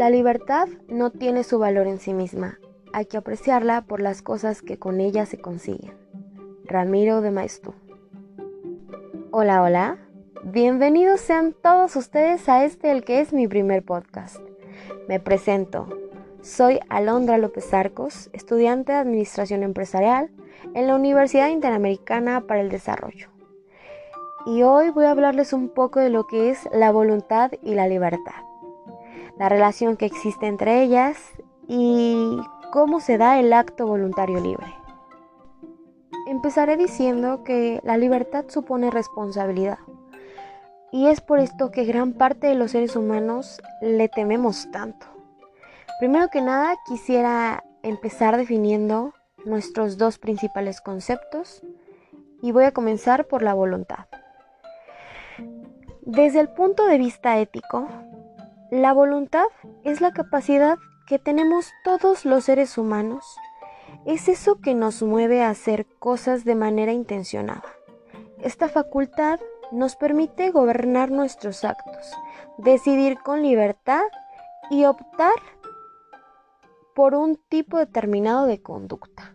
La libertad no tiene su valor en sí misma, hay que apreciarla por las cosas que con ella se consiguen. Ramiro de Maestú. Hola, hola. Bienvenidos sean todos ustedes a este el que es mi primer podcast. Me presento. Soy Alondra López Arcos, estudiante de Administración Empresarial en la Universidad Interamericana para el Desarrollo. Y hoy voy a hablarles un poco de lo que es la voluntad y la libertad, la relación que existe entre ellas y cómo se da el acto voluntario libre. Empezaré diciendo que la libertad supone responsabilidad. Y es por esto que gran parte de los seres humanos le tememos tanto. Primero que nada, quisiera empezar definiendo nuestros dos principales conceptos y voy a comenzar por la voluntad. Desde el punto de vista ético, la voluntad es la capacidad que tenemos todos los seres humanos. Es eso que nos mueve a hacer cosas de manera intencionada. Esta facultad nos permite gobernar nuestros actos, decidir con libertad y optar por un tipo determinado de conducta.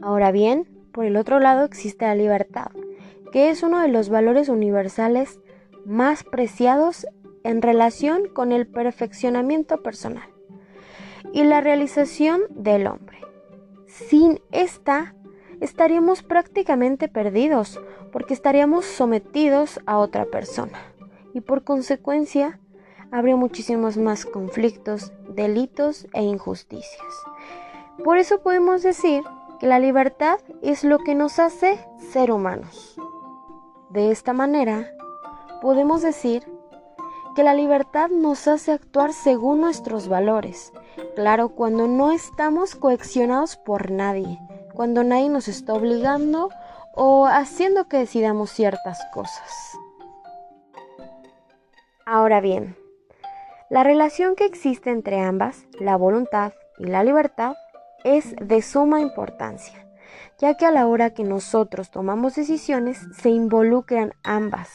Ahora bien, por el otro lado existe la libertad, que es uno de los valores universales más preciados en relación con el perfeccionamiento personal y la realización del hombre. Sin esta, estaríamos prácticamente perdidos porque estaríamos sometidos a otra persona y por consecuencia habría muchísimos más conflictos, delitos e injusticias. Por eso podemos decir que la libertad es lo que nos hace ser humanos. De esta manera, podemos decir que la libertad nos hace actuar según nuestros valores, claro, cuando no estamos coaccionados por nadie, cuando nadie nos está obligando o haciendo que decidamos ciertas cosas. Ahora bien, la relación que existe entre ambas, la voluntad y la libertad, es de suma importancia, ya que a la hora que nosotros tomamos decisiones se involucran ambas.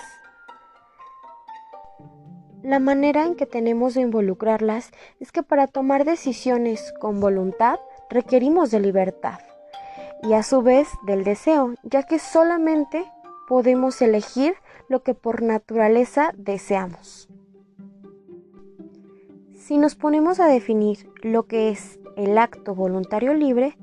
La manera en que tenemos de involucrarlas es que para tomar decisiones con voluntad requerimos de libertad y a su vez del deseo, ya que solamente podemos elegir lo que por naturaleza deseamos. Si nos ponemos a definir lo que es el acto voluntario libre,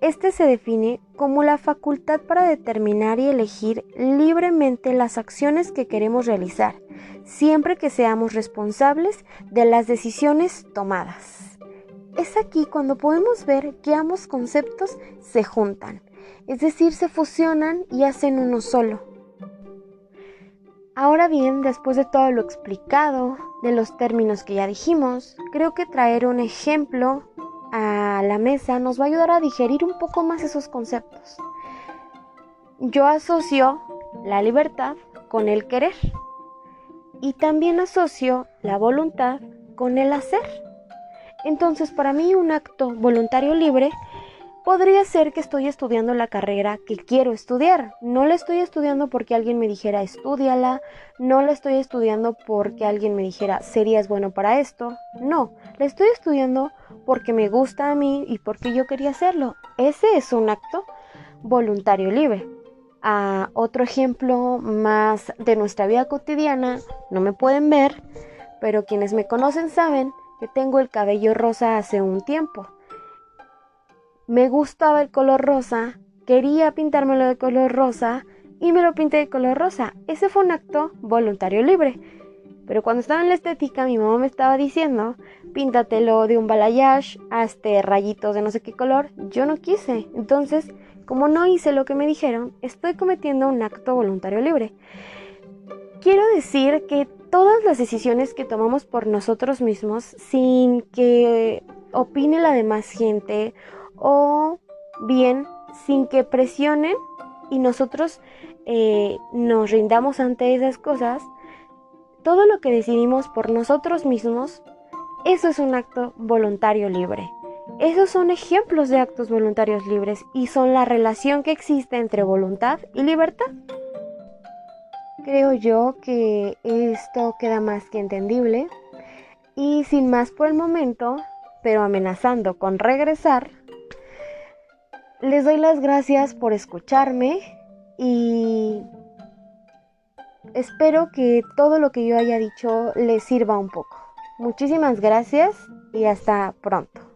este se define como la facultad para determinar y elegir libremente las acciones que queremos realizar, siempre que seamos responsables de las decisiones tomadas. Es aquí cuando podemos ver que ambos conceptos se juntan, es decir, se fusionan y hacen uno solo. Ahora bien, después de todo lo explicado, de los términos que ya dijimos, creo que traer un ejemplo la mesa nos va a ayudar a digerir un poco más esos conceptos. Yo asocio la libertad con el querer y también asocio la voluntad con el hacer. Entonces, para mí un acto voluntario libre Podría ser que estoy estudiando la carrera que quiero estudiar. No la estoy estudiando porque alguien me dijera estudiala, no la estoy estudiando porque alguien me dijera serías bueno para esto. No, la estoy estudiando porque me gusta a mí y porque yo quería hacerlo. Ese es un acto voluntario libre. Ah, otro ejemplo más de nuestra vida cotidiana, no me pueden ver, pero quienes me conocen saben que tengo el cabello rosa hace un tiempo me gustaba el color rosa, quería pintármelo de color rosa y me lo pinté de color rosa. Ese fue un acto voluntario libre. Pero cuando estaba en la estética, mi mamá me estaba diciendo, píntatelo de un balayage, hazte rayitos de no sé qué color. Yo no quise. Entonces, como no hice lo que me dijeron, estoy cometiendo un acto voluntario libre. Quiero decir que todas las decisiones que tomamos por nosotros mismos, sin que opine la demás gente o bien sin que presionen y nosotros eh, nos rindamos ante esas cosas, todo lo que decidimos por nosotros mismos, eso es un acto voluntario libre. Esos son ejemplos de actos voluntarios libres y son la relación que existe entre voluntad y libertad. Creo yo que esto queda más que entendible Y sin más por el momento, pero amenazando con regresar, les doy las gracias por escucharme y espero que todo lo que yo haya dicho les sirva un poco. Muchísimas gracias y hasta pronto.